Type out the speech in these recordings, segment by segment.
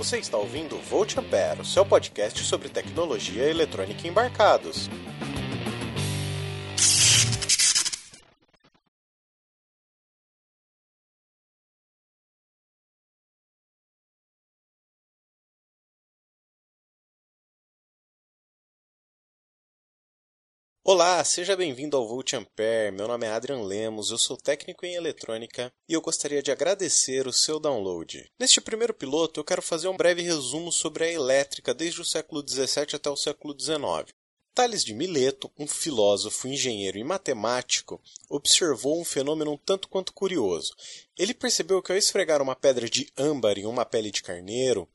Você está ouvindo Volt Ampere, seu podcast sobre tecnologia eletrônica em embarcados. Olá, seja bem-vindo ao Volt Ampere. Meu nome é Adrian Lemos, eu sou técnico em eletrônica e eu gostaria de agradecer o seu download. Neste primeiro piloto, eu quero fazer um breve resumo sobre a elétrica desde o século XVII até o século XIX. Tales de Mileto, um filósofo, engenheiro e matemático, observou um fenômeno um tanto quanto curioso. Ele percebeu que ao esfregar uma pedra de âmbar em uma pele de carneiro,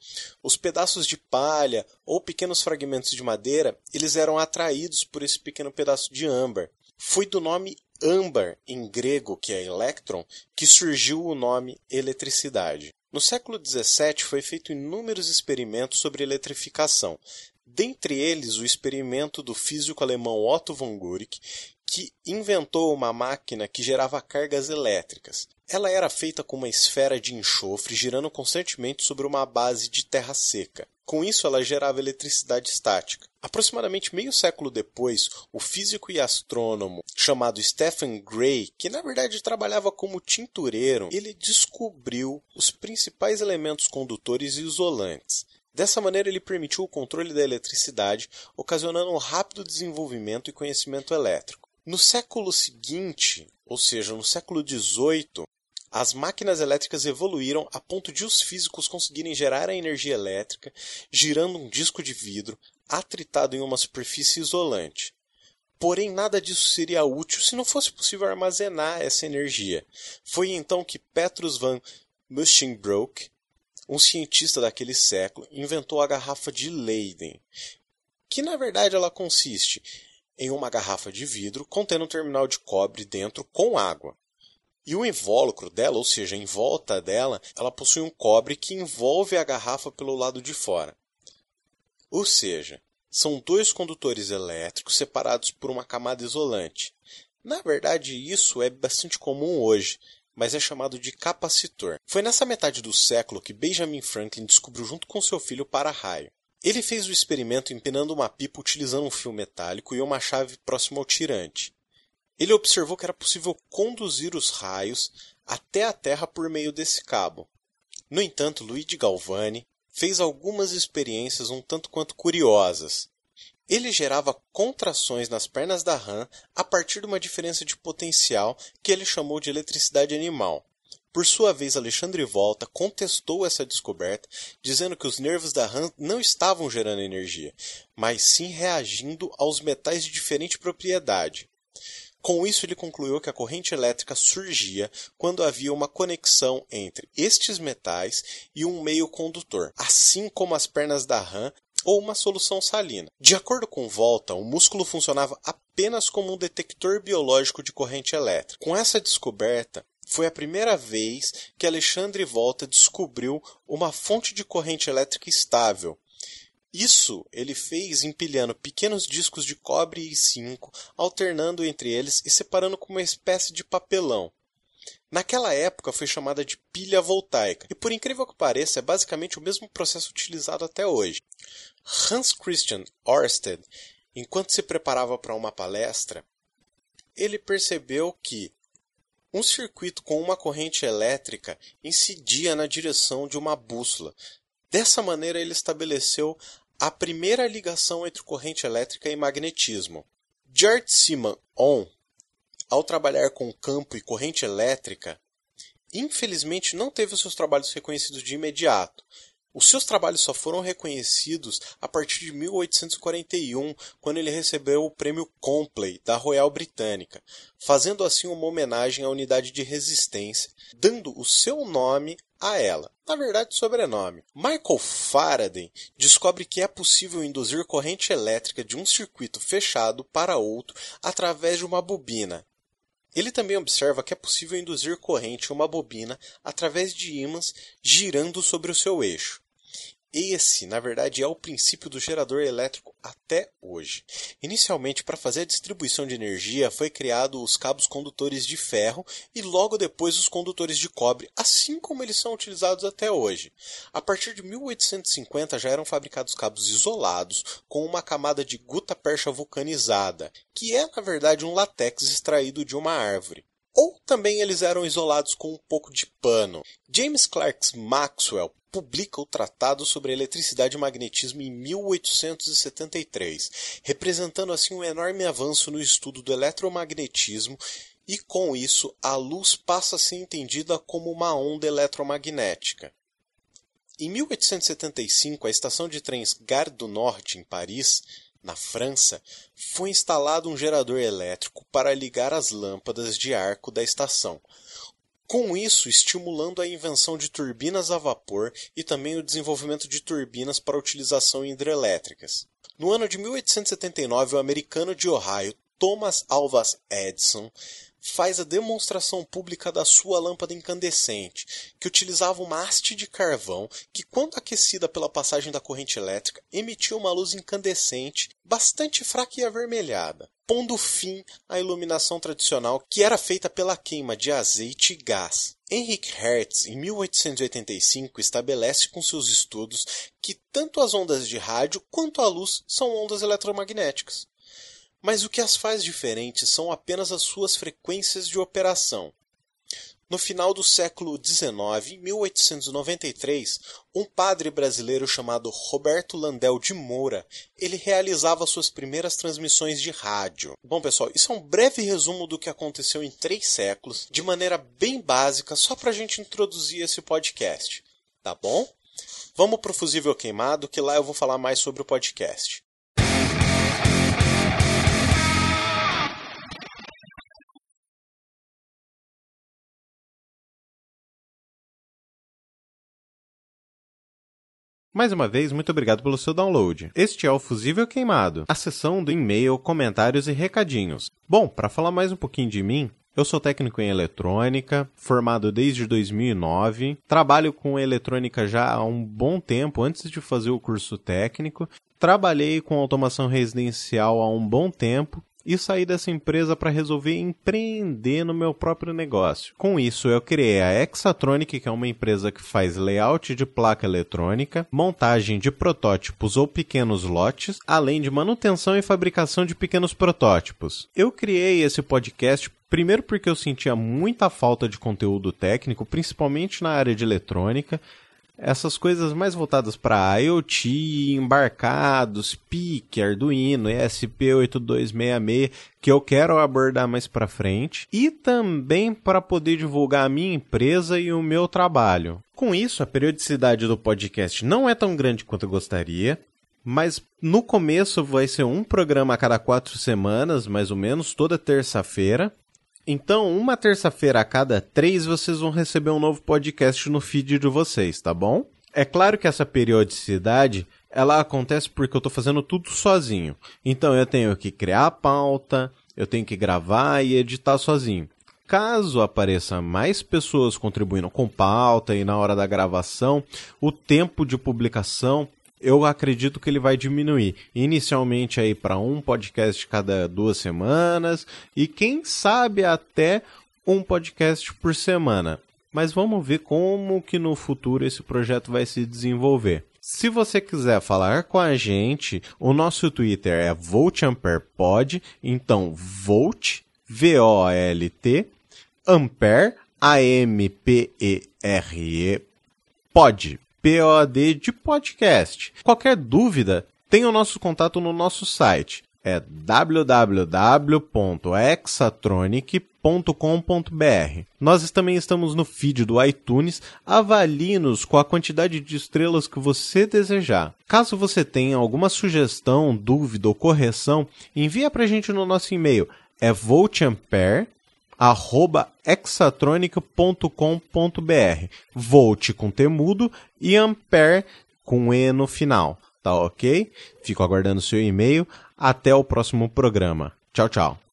os pedaços de palha ou pequenos fragmentos de madeira, eles eram atraídos por esse pequeno pedaço de âmbar. Foi do nome âmbar em grego, que é elétron, que surgiu o nome eletricidade. No século XVII foi feito inúmeros experimentos sobre eletrificação, dentre eles o experimento do físico alemão Otto von Guericke, que inventou uma máquina que gerava cargas elétricas. Ela era feita com uma esfera de enxofre girando constantemente sobre uma base de terra seca. Com isso, ela gerava eletricidade estática. Aproximadamente meio século depois, o físico e astrônomo chamado Stephen Gray, que na verdade trabalhava como tintureiro, ele descobriu os principais elementos condutores e isolantes. Dessa maneira, ele permitiu o controle da eletricidade, ocasionando um rápido desenvolvimento e conhecimento elétrico. No século seguinte, ou seja, no século XVIII, as máquinas elétricas evoluíram a ponto de os físicos conseguirem gerar a energia elétrica girando um disco de vidro atritado em uma superfície isolante. Porém, nada disso seria útil se não fosse possível armazenar essa energia. Foi então que Petrus van Musschenbroek um cientista daquele século inventou a garrafa de Leyden, que na verdade ela consiste em uma garrafa de vidro contendo um terminal de cobre dentro com água. E o invólucro dela, ou seja, em volta dela, ela possui um cobre que envolve a garrafa pelo lado de fora. Ou seja, são dois condutores elétricos separados por uma camada isolante. Na verdade, isso é bastante comum hoje, mas é chamado de capacitor. Foi nessa metade do século que Benjamin Franklin descobriu junto com seu filho o para-raio. Ele fez o experimento empinando uma pipa utilizando um fio metálico e uma chave próxima ao tirante. Ele observou que era possível conduzir os raios até a Terra por meio desse cabo. No entanto, Luigi Galvani fez algumas experiências um tanto quanto curiosas. Ele gerava contrações nas pernas da rã a partir de uma diferença de potencial que ele chamou de eletricidade animal. Por sua vez, Alexandre Volta contestou essa descoberta, dizendo que os nervos da rã não estavam gerando energia, mas sim reagindo aos metais de diferente propriedade. Com isso, ele concluiu que a corrente elétrica surgia quando havia uma conexão entre estes metais e um meio condutor, assim como as pernas da rã ou uma solução salina. De acordo com Volta, o músculo funcionava apenas como um detector biológico de corrente elétrica. Com essa descoberta, foi a primeira vez que Alexandre Volta descobriu uma fonte de corrente elétrica estável. Isso ele fez empilhando pequenos discos de cobre e zinco, alternando entre eles e separando com uma espécie de papelão. Naquela época foi chamada de pilha voltaica, e por incrível que pareça, é basicamente o mesmo processo utilizado até hoje. Hans Christian Ørsted, enquanto se preparava para uma palestra, ele percebeu que um circuito com uma corrente elétrica incidia na direção de uma bússola. Dessa maneira, ele estabeleceu a primeira ligação entre corrente elétrica e magnetismo. Gert Simon On ao trabalhar com campo e corrente elétrica, infelizmente não teve os seus trabalhos reconhecidos de imediato. Os seus trabalhos só foram reconhecidos a partir de 1841, quando ele recebeu o prêmio Compley da Royal Britânica, fazendo assim uma homenagem à unidade de resistência, dando o seu nome a ela. Na verdade, sobrenome. Michael Faraday descobre que é possível induzir corrente elétrica de um circuito fechado para outro através de uma bobina, ele também observa que é possível induzir corrente em uma bobina através de ímãs girando sobre o seu eixo. Esse, na verdade, é o princípio do gerador elétrico até hoje. Inicialmente, para fazer a distribuição de energia, foi criado os cabos condutores de ferro e logo depois os condutores de cobre, assim como eles são utilizados até hoje. A partir de 1850 já eram fabricados cabos isolados com uma camada de guta percha vulcanizada, que é na verdade um látex extraído de uma árvore ou também eles eram isolados com um pouco de pano. James Clerk Maxwell publica o Tratado sobre Eletricidade e Magnetismo em 1873, representando assim um enorme avanço no estudo do eletromagnetismo e com isso a luz passa a ser entendida como uma onda eletromagnética. Em 1875, a estação de trens Gare do Norte, em Paris, na França, foi instalado um gerador elétrico para ligar as lâmpadas de arco da estação, com isso estimulando a invenção de turbinas a vapor e também o desenvolvimento de turbinas para utilização em hidrelétricas. No ano de 1879, o americano de Ohio Thomas Alva Edison faz a demonstração pública da sua lâmpada incandescente, que utilizava uma haste de carvão que, quando aquecida pela passagem da corrente elétrica, emitia uma luz incandescente bastante fraca e avermelhada, pondo fim à iluminação tradicional que era feita pela queima de azeite e gás. Henrik Hertz, em 1885, estabelece com seus estudos que tanto as ondas de rádio quanto a luz são ondas eletromagnéticas. Mas o que as faz diferentes são apenas as suas frequências de operação. No final do século XIX, em 1893, um padre brasileiro chamado Roberto Landel de Moura, ele realizava suas primeiras transmissões de rádio. Bom, pessoal, isso é um breve resumo do que aconteceu em três séculos, de maneira bem básica, só para a gente introduzir esse podcast, tá bom? Vamos para o Fusível Queimado, que lá eu vou falar mais sobre o podcast. Mais uma vez, muito obrigado pelo seu download. Este é o Fusível Queimado, a sessão do e-mail, comentários e recadinhos. Bom, para falar mais um pouquinho de mim, eu sou técnico em eletrônica, formado desde 2009. Trabalho com eletrônica já há um bom tempo, antes de fazer o curso técnico. Trabalhei com automação residencial há um bom tempo e saí dessa empresa para resolver empreender no meu próprio negócio. Com isso, eu criei a Exatronic, que é uma empresa que faz layout de placa eletrônica, montagem de protótipos ou pequenos lotes, além de manutenção e fabricação de pequenos protótipos. Eu criei esse podcast Primeiro porque eu sentia muita falta de conteúdo técnico, principalmente na área de eletrônica, essas coisas mais voltadas para IoT, embarcados, PIC, Arduino, ESP8266, que eu quero abordar mais para frente, e também para poder divulgar a minha empresa e o meu trabalho. Com isso, a periodicidade do podcast não é tão grande quanto eu gostaria, mas no começo vai ser um programa a cada quatro semanas, mais ou menos, toda terça-feira. Então, uma terça-feira a cada três, vocês vão receber um novo podcast no feed de vocês, tá bom? É claro que essa periodicidade, ela acontece porque eu estou fazendo tudo sozinho. Então, eu tenho que criar a pauta, eu tenho que gravar e editar sozinho. Caso apareça mais pessoas contribuindo com pauta e na hora da gravação, o tempo de publicação eu acredito que ele vai diminuir. Inicialmente aí para um podcast cada duas semanas e quem sabe até um podcast por semana. Mas vamos ver como que no futuro esse projeto vai se desenvolver. Se você quiser falar com a gente, o nosso Twitter é VoltAmperePod, então Volt, V-O-L-T, Ampere, A-M-P-E-R-E, Pod. POD de podcast. Qualquer dúvida, tem o nosso contato no nosso site. É www.exatronic.com.br. Nós também estamos no feed do iTunes. Avalie-nos com a quantidade de estrelas que você desejar. Caso você tenha alguma sugestão, dúvida ou correção, envia para a gente no nosso e-mail. É voltampere arroba exatronic.com.br. Volt com temudo e ampere com E no final. Tá ok? Fico aguardando seu e-mail. Até o próximo programa. Tchau, tchau.